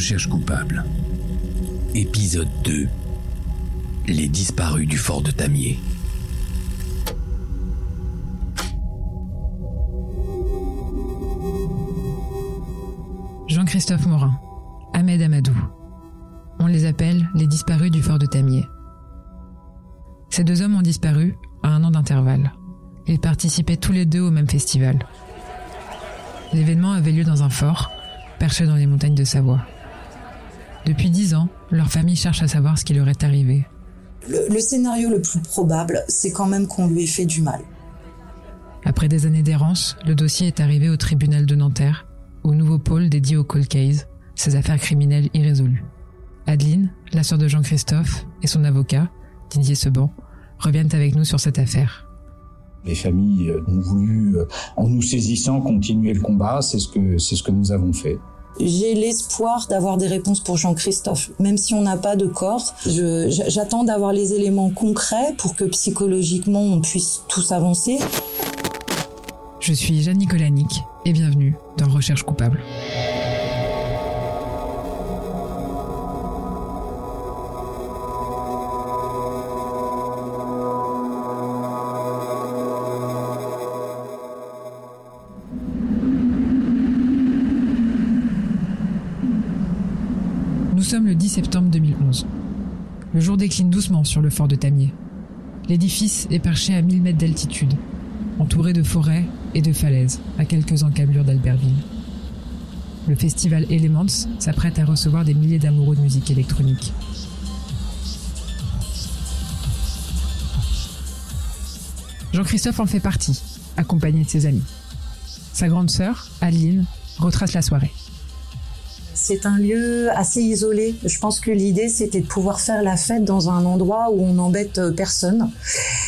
Recherche coupable. Épisode 2. Les disparus du fort de Tamier. Jean-Christophe Morin, Ahmed Amadou. On les appelle les disparus du fort de Tamier. Ces deux hommes ont disparu à un an d'intervalle. Ils participaient tous les deux au même festival. L'événement avait lieu dans un fort, perché dans les montagnes de Savoie. Depuis dix ans, leur famille cherche à savoir ce qui leur est arrivé. Le, le scénario le plus probable, c'est quand même qu'on lui ait fait du mal. Après des années d'errance, le dossier est arrivé au tribunal de Nanterre, au nouveau pôle dédié au cold case, ces affaires criminelles irrésolues. Adeline, la sœur de Jean-Christophe, et son avocat, Didier Seban, reviennent avec nous sur cette affaire. Les familles ont voulu, euh, en nous saisissant, continuer le combat. C'est ce que c'est ce que nous avons fait. J'ai l'espoir d'avoir des réponses pour Jean-Christophe, même si on n'a pas de corps. J'attends d'avoir les éléments concrets pour que psychologiquement on puisse tous avancer. Je suis Jeanne Nicolanic et bienvenue dans Recherche coupable. Septembre 2011. Le jour décline doucement sur le fort de Tamier. L'édifice est perché à 1000 mètres d'altitude, entouré de forêts et de falaises, à quelques encablures d'Albertville. Le festival Elements s'apprête à recevoir des milliers d'amoureux de musique électronique. Jean-Christophe en fait partie, accompagné de ses amis. Sa grande sœur, Adeline, retrace la soirée. C'est un lieu assez isolé. Je pense que l'idée, c'était de pouvoir faire la fête dans un endroit où on n'embête euh, personne.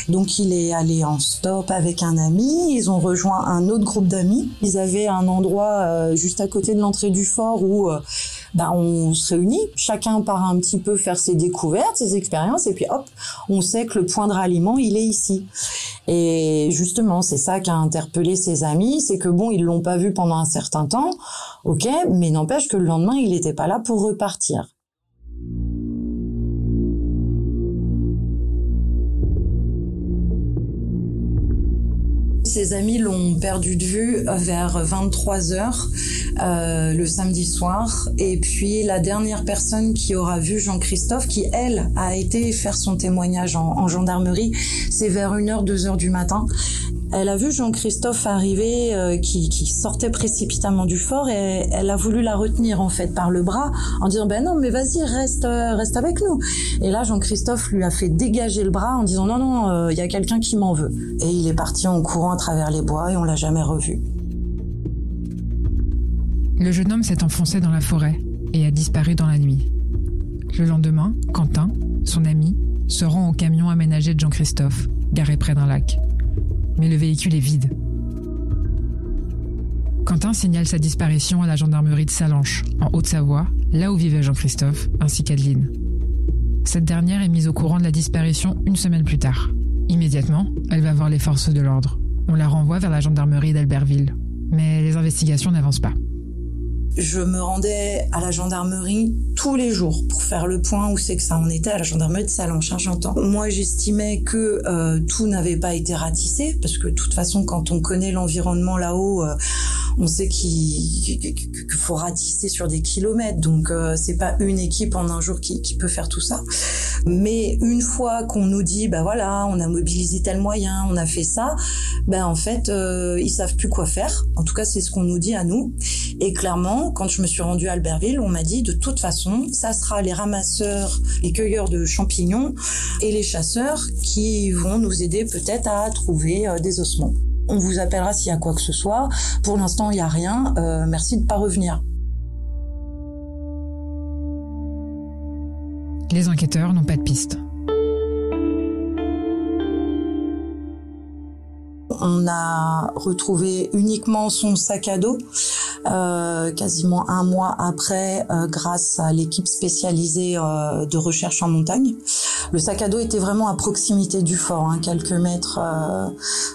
Donc, il est allé en stop avec un ami. Ils ont rejoint un autre groupe d'amis. Ils avaient un endroit euh, juste à côté de l'entrée du fort où euh, bah, on se réunit. Chacun part un petit peu faire ses découvertes, ses expériences. Et puis, hop, on sait que le point de ralliement, il est ici. Et justement, c'est ça qui a interpellé ses amis. C'est que bon, ils l'ont pas vu pendant un certain temps. Ok, mais n'empêche que le lendemain, il n'était pas là pour repartir. Ses amis l'ont perdu de vue vers 23 heures euh, le samedi soir. Et puis la dernière personne qui aura vu Jean-Christophe, qui elle a été faire son témoignage en, en gendarmerie, c'est vers 1h, 2h du matin. Elle a vu Jean-Christophe arriver, euh, qui, sortait précipitamment du fort, et elle a voulu la retenir en fait par le bras, en disant ben non mais vas-y reste euh, reste avec nous. Et là Jean-Christophe lui a fait dégager le bras en disant non non euh, il y a quelqu'un qui m'en veut. Et il est parti en courant à travers les bois et on l'a jamais revu. Le jeune homme s'est enfoncé dans la forêt et a disparu dans la nuit. Le lendemain, Quentin, son ami, se rend au camion aménagé de Jean-Christophe, garé près d'un lac. Mais le véhicule est vide. Quentin signale sa disparition à la gendarmerie de Salanches, en Haute-Savoie, là où vivait Jean-Christophe, ainsi qu'Adeline. Cette dernière est mise au courant de la disparition une semaine plus tard. Immédiatement, elle va voir les forces de l'ordre. On la renvoie vers la gendarmerie d'Albertville. Mais les investigations n'avancent pas. je me rendais à la gendarmerie tous les jours pour faire le point où c'est que ça en était à la gendarmerie de Salanches, hein, j'entends. Moi, j'estimais que euh, tout n'avait pas été ratissé parce que de toute façon, quand on connaît l'environnement là-haut, euh, on sait qu'il faut ratisser sur des kilomètres. Donc, euh, c'est pas une équipe en un jour qui, qui peut faire tout ça. Mais une fois qu'on nous dit, bah voilà, on a mobilisé tel moyen, on a fait ça, ben en fait, euh, ils savent plus quoi faire. En tout cas, c'est ce qu'on nous dit à nous. Et clairement, quand je me suis rendue à Albertville, on m'a dit de toute façon, ça sera les ramasseurs, les cueilleurs de champignons et les chasseurs qui vont nous aider peut-être à trouver euh, des ossements. On vous appellera s'il y a quoi que ce soit. Pour l'instant, il n'y a rien. Euh, merci de pas revenir. Les enquêteurs n'ont pas de piste. On a retrouvé uniquement son sac à dos, euh, quasiment un mois après, euh, grâce à l'équipe spécialisée euh, de recherche en montagne. Le sac à dos était vraiment à proximité du fort, hein, quelques mètres.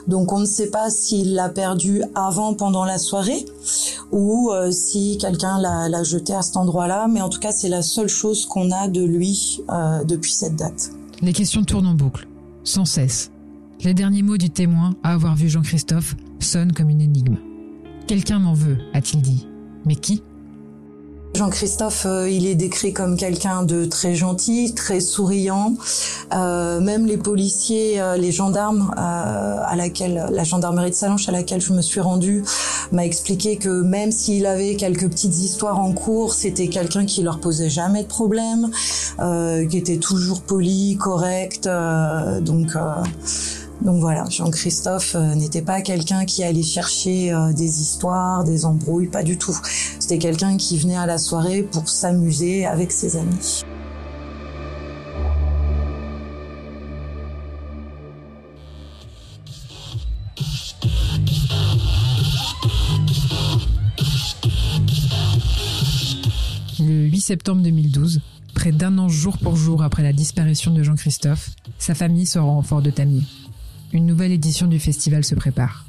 donc on ne sait pas s'il l'a perdu avant, pendant la soirée, ou si quelqu'un l'a jeté à cet endroit-là. Mais en tout cas, c'est la seule chose qu'on a de lui depuis cette date. Les questions tournent en boucle, sans cesse. Les derniers mots du témoin à avoir vu Jean-Christophe sonnent comme une énigme. Quelqu'un m'en veut, a-t-il dit. Mais qui? Jean-Christophe, euh, il est décrit comme quelqu'un de très gentil, très souriant. Euh, même les policiers, euh, les gendarmes à laquelle la gendarmerie de Salanches à laquelle je me suis rendue m'a expliqué que même s'il avait quelques petites histoires en cours, c'était quelqu'un qui leur posait jamais de problème, qui était toujours poli, correct. donc donc voilà, Jean-Christophe euh, n'était pas quelqu'un qui allait chercher euh, des histoires, des embrouilles, pas du tout. C'était quelqu'un qui venait à la soirée pour s'amuser avec ses amis. Le 8 septembre 2012, près d'un an jour pour jour après la disparition de Jean-Christophe, sa famille se rend au fort de Tamier une nouvelle édition du festival se prépare.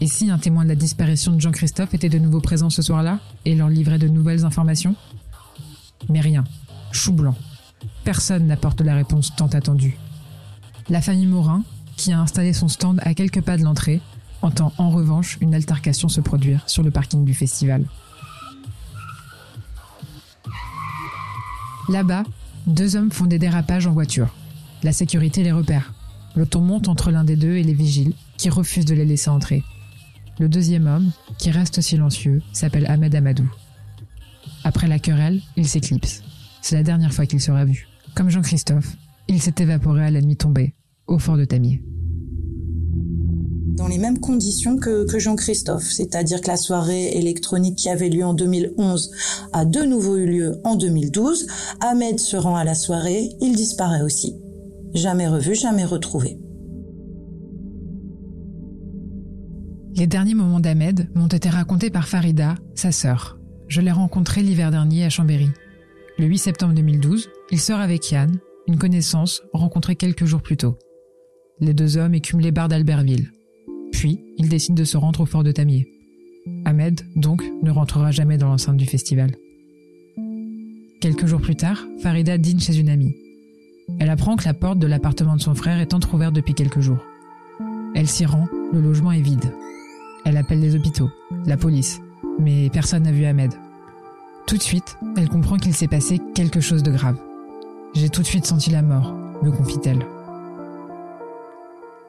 Et si un témoin de la disparition de Jean-Christophe était de nouveau présent ce soir-là et leur livrait de nouvelles informations? Mais rien. Chou blanc. Personne n'apporte la réponse tant attendue. La famille Morin, qui a installé son stand à quelques pas de l'entrée, entend en revanche une altercation se produire sur le parking du festival. Là-bas, deux hommes font des dérapages en voiture. La sécurité les repère. Le ton monte entre l'un des deux et les vigiles, qui refusent de les laisser entrer. Le deuxième homme, qui reste silencieux, s'appelle Ahmed Amadou. Après la querelle, il s'éclipse. C'est la dernière fois qu'il sera vu. Comme Jean-Christophe, il s'est évaporé à la nuit tombée, au fort de Tamier. Dans les mêmes conditions que, que Jean-Christophe, c'est-à-dire que la soirée électronique qui avait lieu en 2011 a de nouveau eu lieu en 2012. Ahmed se rend à la soirée, il disparaît aussi. Jamais revu, jamais retrouvé. Les derniers moments d'Ahmed m'ont été racontés par Farida, sa sœur. Je l'ai rencontré l'hiver dernier à Chambéry. Le 8 septembre 2012, il sort avec Yann, une connaissance rencontrée quelques jours plus tôt. Les deux hommes écument les bars d'Albertville. Puis, ils décident de se rendre au fort de Tamier. Ahmed, donc, ne rentrera jamais dans l'enceinte du festival. Quelques jours plus tard, Farida dîne chez une amie. Elle apprend que la porte de l'appartement de son frère est entr'ouverte depuis quelques jours. Elle s'y rend, le logement est vide. Elle appelle les hôpitaux, la police, mais personne n'a vu Ahmed. Tout de suite, elle comprend qu'il s'est passé quelque chose de grave. J'ai tout de suite senti la mort, me confie-t-elle.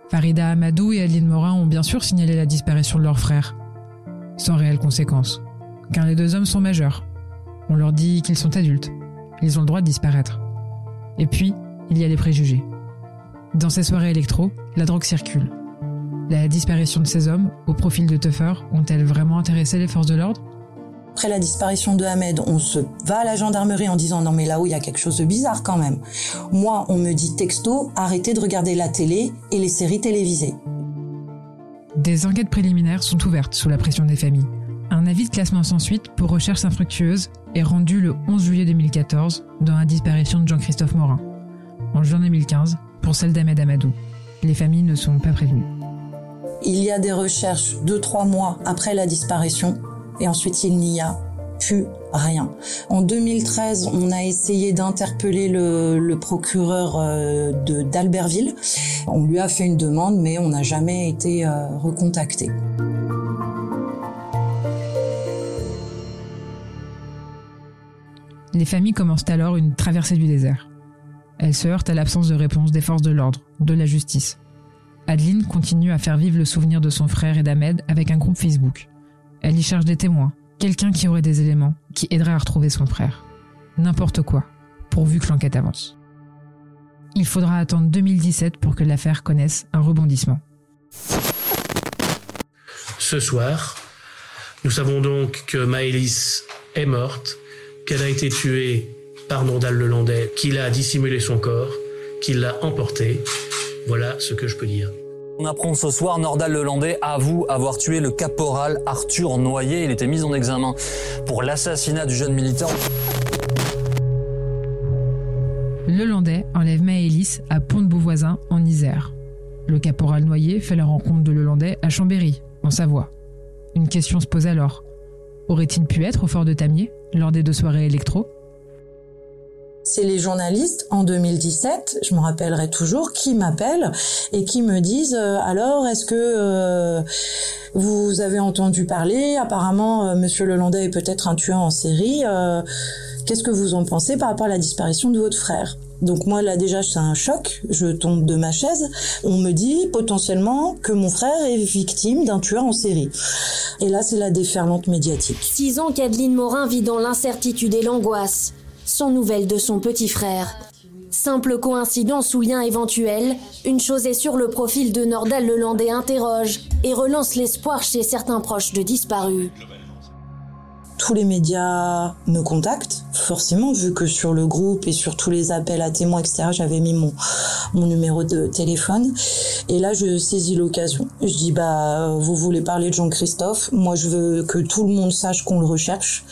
Farida Amadou et Adeline Morin ont bien sûr signalé la disparition de leur frère, sans réelle conséquence, car les deux hommes sont majeurs. On leur dit qu'ils sont adultes, ils ont le droit de disparaître. Et puis, il y a les préjugés. Dans ces soirées électro, la drogue circule. La disparition de ces hommes, au profil de Tuffer, ont-elles vraiment intéressé les forces de l'ordre? Après la disparition de Ahmed, on se va à la gendarmerie en disant non mais là-haut il y a quelque chose de bizarre quand même. Moi, on me dit texto, arrêtez de regarder la télé et les séries télévisées. Des enquêtes préliminaires sont ouvertes sous la pression des familles. Un avis de classement sans suite pour recherche infructueuse est rendu le 11 juillet 2014 dans la disparition de Jean-Christophe Morin en juin 2015 pour celle d'Ahmed Amadou. Les familles ne sont pas prévenues. Il y a des recherches deux, trois mois après la disparition et ensuite il n'y a plus rien. En 2013, on a essayé d'interpeller le, procureur euh, de d'Albertville. On lui a fait une demande, mais on n'a jamais été euh, recontacté. Les familles commencent alors une traversée du désert. Elle se heurte à l'absence de réponse des forces de l'ordre, de la justice. Adeline continue à faire vivre le souvenir de son frère et d'Ahmed avec un groupe Facebook. Elle y cherche des témoins, quelqu'un qui aurait des éléments, qui aiderait à retrouver son frère. N'importe quoi, pourvu que l'enquête avance. Il faudra attendre 2017 pour que l'affaire connaisse un rebondissement. Ce soir, nous savons donc que Maëlys est morte, qu'elle a été tuée par Nordal Lelandais, qu'il a dissimulé son corps, qu'il l'a emporté. Voilà ce que je peux dire. On apprend ce soir, Nordal Lelandais avoue avoir tué le caporal Arthur Noyer. Il était mis en examen pour l'assassinat du jeune militaire. Lelandais enlève Maëlys à Pont-de-Beauvoisin, en Isère. Le caporal Noyer fait la rencontre de Lelandais à Chambéry, en Savoie. Une question se pose alors. Aurait-il pu être au fort de Tamier lors des deux soirées électro? C'est les journalistes en 2017, je me rappellerai toujours, qui m'appellent et qui me disent euh, alors est-ce que euh, vous avez entendu parler? Apparemment euh, Monsieur Lelandais est peut-être un tueur en série. Qu'est-ce que vous en pensez par rapport à la disparition de votre frère? Donc moi là déjà c'est un choc, je tombe de ma chaise. On me dit potentiellement que mon frère est victime d'un tueur en série. Et là c'est la déferlante médiatique. Six ans qu'Adeline Morin vit dans l'incertitude et l'angoisse sans nouvelles de son petit frère. Simple coïncidence ou lien éventuel, une chose est sur le profil de Nordal Lelandais interroge et relance l'espoir chez certains proches de disparus. Tous les médias me contactent, forcément, vu que sur le groupe et sur tous les appels à témoins, etc., j'avais mis mon, mon numéro de téléphone. Et là, je saisis l'occasion. Je dis, bah, vous voulez parler de Jean-Christophe? Moi, je veux que tout le monde sache qu'on le recherche.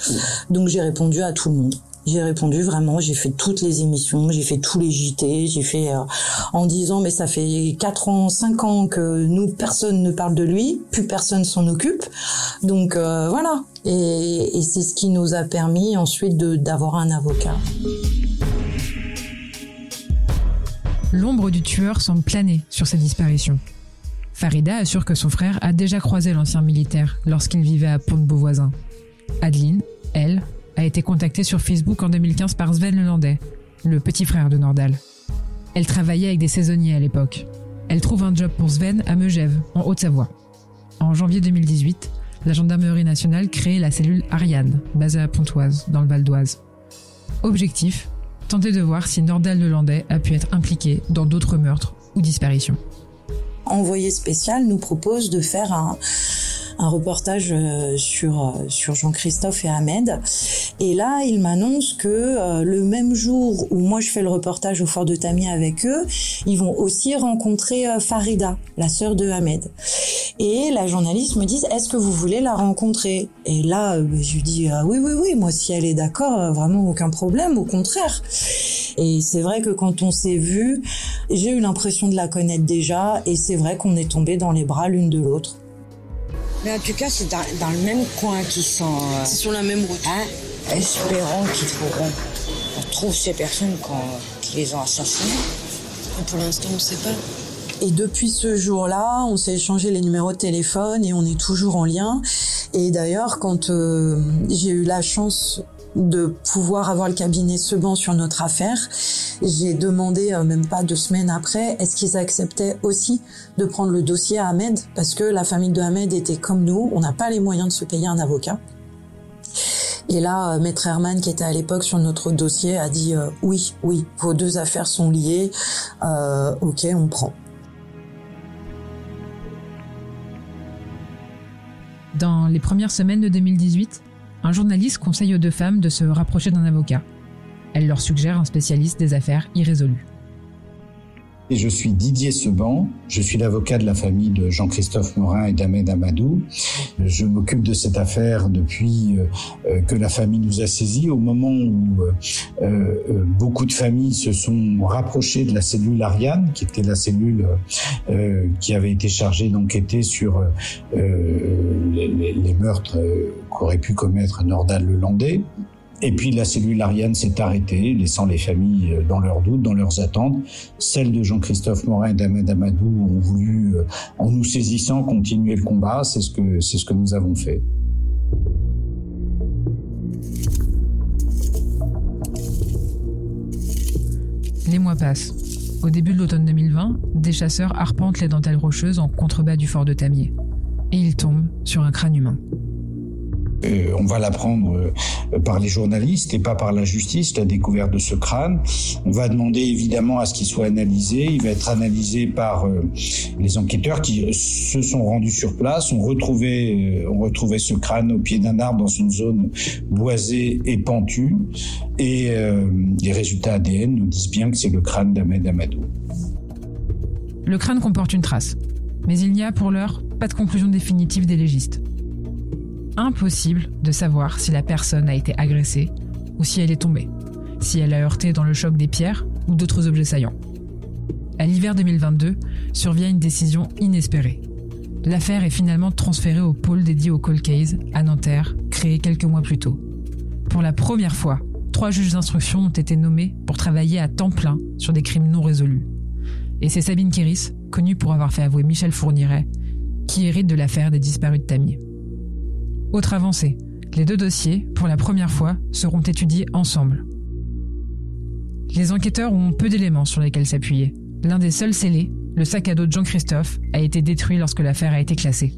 Donc, j'ai répondu à tout le monde. J'ai répondu vraiment, j'ai fait toutes les émissions, j'ai fait tous les JT, j'ai fait euh, en disant mais ça fait 4 ans, 5 ans que nous personne ne parle de lui, plus personne s'en occupe. Donc euh, voilà. Et, et c'est ce qui nous a permis ensuite d'avoir un avocat. L'ombre du tueur semble planer sur cette disparition. Farida assure que son frère a déjà croisé l'ancien militaire lorsqu'il vivait à Pont-de-Beauvoisin. Adeline, elle, a été contactée sur Facebook en 2015 par Sven Lelandais, le petit frère de Nordal. Elle travaillait avec des saisonniers à l'époque. Elle trouve un job pour Sven à Megève, en Haute-Savoie. En janvier 2018, la gendarmerie nationale crée la cellule Ariane, basée à Pontoise, dans le Val d'Oise. Objectif tenter de voir si Nordal Lelandais a pu être impliqué dans d'autres meurtres ou disparitions. Envoyé spécial nous propose de faire un, un reportage euh, sur euh, sur Jean-Christophe et Ahmed. Et là, il m'annonce que euh, le même jour où moi je fais le reportage au fort de Tamier avec eux, ils vont aussi rencontrer Farida, la sœur de Ahmed. Et la journaliste me dit est-ce que vous voulez la rencontrer? Et là, je lui dis ah oui oui oui, moi si elle est d'accord, vraiment aucun problème, au contraire. Et c'est vrai que quand on s'est vu, j'ai eu l'impression de la connaître déjà, et c'est vrai qu'on est tombé dans les bras l'une de l'autre. Mais en tout cas, c'est dans, le même coin qu'ils sont. Euh, c'est sur la même route. Hein, espérons qu'ils trouveront. On trouve ces personnes qui les ont assassinés. pour l'instant, on ne sait pas. Et depuis ce jour-là, on s'est échangé les numéros de téléphone et on est toujours en lien. Et d'ailleurs, quand euh, j'ai eu la chance de pouvoir avoir le cabinet Seban sur notre affaire. J'ai demandé, euh, même pas deux semaines après, est-ce qu'ils acceptaient aussi de prendre le dossier à Ahmed? Parce que la famille de Ahmed était comme nous, on n'a pas les moyens de se payer un avocat. Et là, euh, Maître Herman, qui était à l'époque sur notre dossier, a dit euh, oui, oui, vos deux affaires sont liées, ok, on prend. Dans les premières semaines de 2018, un journaliste conseille aux deux femmes de se rapprocher d'un avocat. Elle leur suggère un spécialiste des affaires irrésolues. Et je suis Didier Seban, je suis l'avocat de la famille de Jean-Christophe Morin et d'Ahmed Amadou. Je m'occupe de cette affaire depuis euh, euh, que la famille nous a saisis, au moment où euh, beaucoup de familles se sont rapprochées de la cellule Ariane, qui était la cellule qui avait été chargée d'enquêter sur les, meurtres qu'aurait pu commettre Nordal Lelandais. Et puis la cellule Ariane s'est arrêtée, laissant les familles euh, dans leurs doutes, dans leurs attentes. Celles de Jean-Christophe Morin et d'Ahmed Amadou ont voulu, euh, en nous saisissant, continuer le combat. C'est ce que, c'est ce que nous avons fait. Les mois passent. Au début de l'automne 2020, des chasseurs arpentent les dentelles rocheuses en contrebas du fort de Tamier. Et ils tombent sur un crâne humain. Euh, on va l'apprendre euh, par les journalistes et pas par la justice, la découverte de ce crâne. On va demander évidemment à ce qu'il soit analysé. Il va être analysé par euh, les enquêteurs qui se sont rendus sur place, ont retrouvé ce crâne au pied d'un arbre dans une zone boisée et pentue. Et les résultats ADN nous disent bien que c'est le crâne d'Ahmed Amadou. Le crâne comporte une trace, Mais il n'y a pour l'heure pas de conclusion définitive des légistes. Impossible de savoir si la personne a été agressée ou si elle est tombée, si elle a heurté dans le choc des pierres ou d'autres objets saillants. À l'hiver 2022, survient une décision inespérée. L'affaire est finalement transférée au pôle dédié au cold case à Nanterre, créé quelques mois plus tôt. Pour la première fois, trois juges d'instruction ont été nommés pour travailler à temps plein sur des crimes non résolus. Et c'est Sabine Kéris, connue pour avoir fait avouer Michel Fourniret, qui hérite de l'affaire des disparus de Tamier. Autre avancée, les deux dossiers, pour la première fois, seront étudiés ensemble. Les enquêteurs ont peu d'éléments sur lesquels s'appuyer. L'un des seuls scellés, le sac à dos de Jean-Christophe, a été détruit lorsque l'affaire a été classée.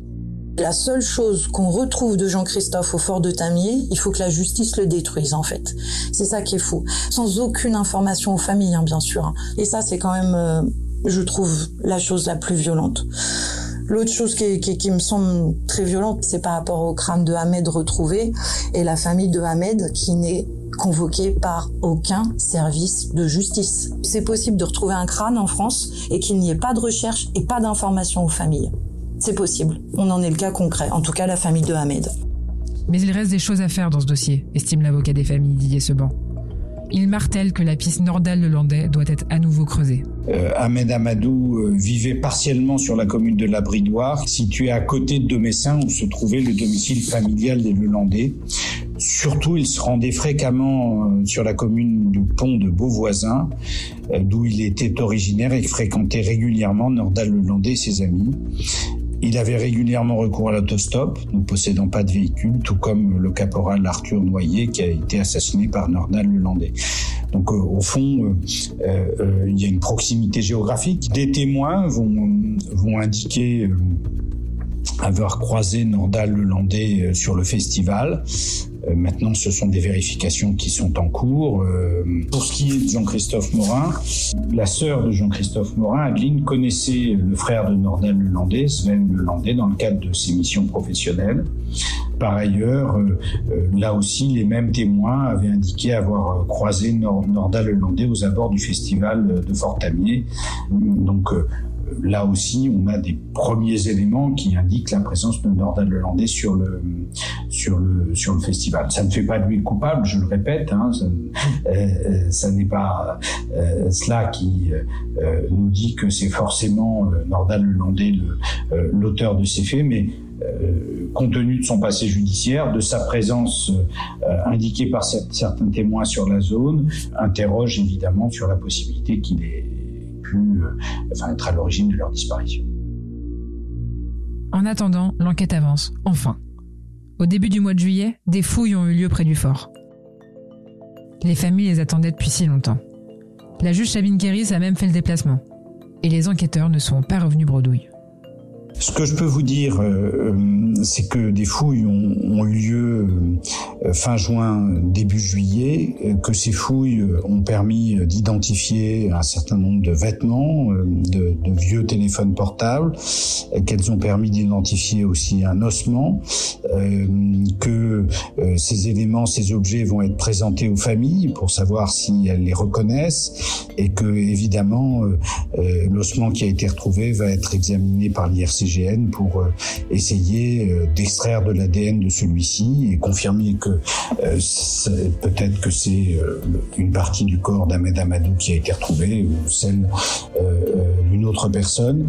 La seule chose qu'on retrouve de Jean-Christophe au fort de Tamier, il faut que la justice le détruise en fait. C'est ça qui est fou. Sans aucune information aux familles, hein, bien sûr. Hein. Et ça, c'est quand même, euh, je trouve, la chose la plus violente. L'autre chose qui, me semble très violente, c'est par rapport au crâne de Ahmed retrouvé et la famille de Ahmed qui n'est convoquée par aucun service de justice. C'est possible de retrouver un crâne en France et qu'il n'y ait pas de recherche et pas d'information aux familles. C'est possible. On en est le cas concret. En tout cas, la famille de Ahmed. Mais il reste des choses à faire dans ce dossier, estime l'avocat des familles Didier Seban. Il martèle que la piste Nordal-le-Landais doit être à nouveau creusée. Euh, Ahmed Amadou euh, vivait partiellement sur la commune de la Bridoire, située à côté de Domessin où se trouvait le domicile familial des Lelandais. Surtout, il se rendait fréquemment euh, sur la commune du pont de Beauvoisin, d'où il était originaire et fréquentait régulièrement Nordal-le-Landais et ses amis. Il avait régulièrement recours à l'autostop, ne possédant pas de véhicule, tout comme le caporal Arthur Noyer qui a été assassiné par Nordal Lelandais. Donc euh, au fond, euh, euh, il y a une proximité géographique. Des témoins vont, vont indiquer avoir croisé Nordal Lelandais sur le festival. Euh, maintenant, ce sont des vérifications qui sont en cours. Euh, pour ce qui est de Jean-Christophe Morin, la sœur de Jean-Christophe Morin, Adeline, connaissait le frère de Nordal Lelandais, Sven Lelandais, dans le cadre de ses missions professionnelles. Par ailleurs, euh, là aussi, les mêmes témoins avaient indiqué avoir croisé Nordal Lelandais aux abords du festival de Fort-Tamier. Donc, là aussi, on a des premiers éléments qui indiquent la présence de Nordal Lelandais sur le, sur le, sur le festival. Ça ne fait pas de lui le coupable, je le répète, hein, ça, euh, ça n'est pas euh, cela qui euh, nous dit que c'est forcément euh, Nordal Lelandais l'auteur de ces faits, mais compte tenu de son passé judiciaire, de sa présence indiquée par certains témoins sur la zone, interroge évidemment sur la possibilité qu'il ait euh, être à l'origine de leur disparition. En attendant, l'enquête avance, enfin. Au début du mois de juillet, des fouilles ont eu lieu près du fort. Les familles les attendaient depuis si longtemps. La juge Sabine Guéris a même fait le déplacement. Et les enquêteurs ne sont pas revenus bredouille. Ce que je peux vous dire, euh, euh, c'est que des fouilles ont, eu lieu euh, fin juin, début juillet, que ces fouilles ont permis d'identifier un certain nombre de vêtements, de, de vieux téléphones portables, qu'elles ont permis d'identifier aussi un ossement, que ces éléments, ces objets vont être présentés aux familles pour savoir si elles les reconnaissent, et que évidemment l'ossement qui a été retrouvé va être examiné par l'IRCG pour euh, essayer euh, d'extraire de l'ADN de celui-ci et confirmer que euh, peut-être que c'est une partie du corps d'Ahmed Amadou qui a été retrouvée ou celle d'une autre personne.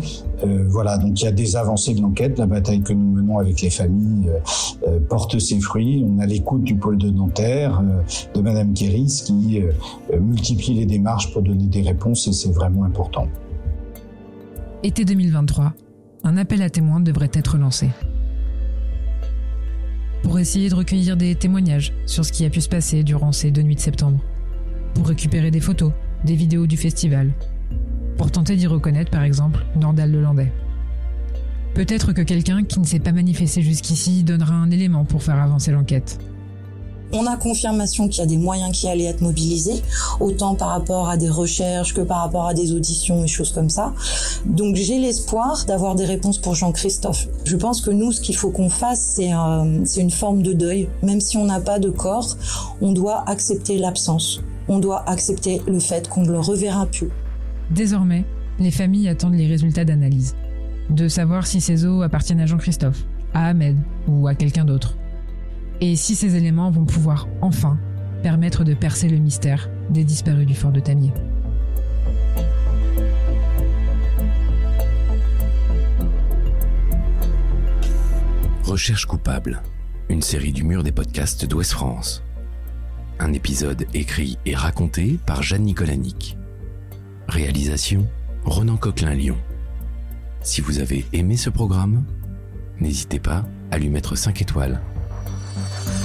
voilà, donc il y a des avancées de l'enquête. La bataille que nous menons avec les familles porte ses fruits. On a l'écoute du pôle de Nanterre, de Madame Kéris, qui multiplie les démarches pour donner des réponses et c'est vraiment important. Été 2023, un appel à témoins devrait être lancé. Pour essayer de recueillir des témoignages sur ce qui a pu se passer durant ces deux nuits de septembre. Pour récupérer des photos, des vidéos du festival. Pour tenter d'y reconnaître par exemple Nordal Lelandais. Peut-être que quelqu'un qui ne s'est pas manifesté jusqu'ici donnera un élément pour faire avancer l'enquête. On a confirmation qu'il y a des moyens qui allaient être mobilisés, autant par rapport à des recherches que par rapport à des auditions et choses comme ça. Donc j'ai l'espoir d'avoir des réponses pour Jean-Christophe. Je pense que nous, ce qu'il faut qu'on fasse, c'est euh, une forme de deuil. Même si on n'a pas de corps, on doit accepter l'absence. On doit accepter le fait qu'on ne le reverra plus. Désormais, les familles attendent les résultats d'analyse. de savoir si ces os appartiennent à Jean-Christophe, à Ahmed ou à quelqu'un d'autre. Et si ces éléments vont pouvoir enfin permettre de percer le mystère des disparus du fort de Tamier. Recherche coupable, une série du mur des podcasts d'Ouest France. Un épisode écrit et raconté par Jeanne Nicolanic. Réalisation Ronan Coquelin-Lyon. Si vous avez aimé ce programme, n'hésitez pas à lui mettre 5 étoiles Bye.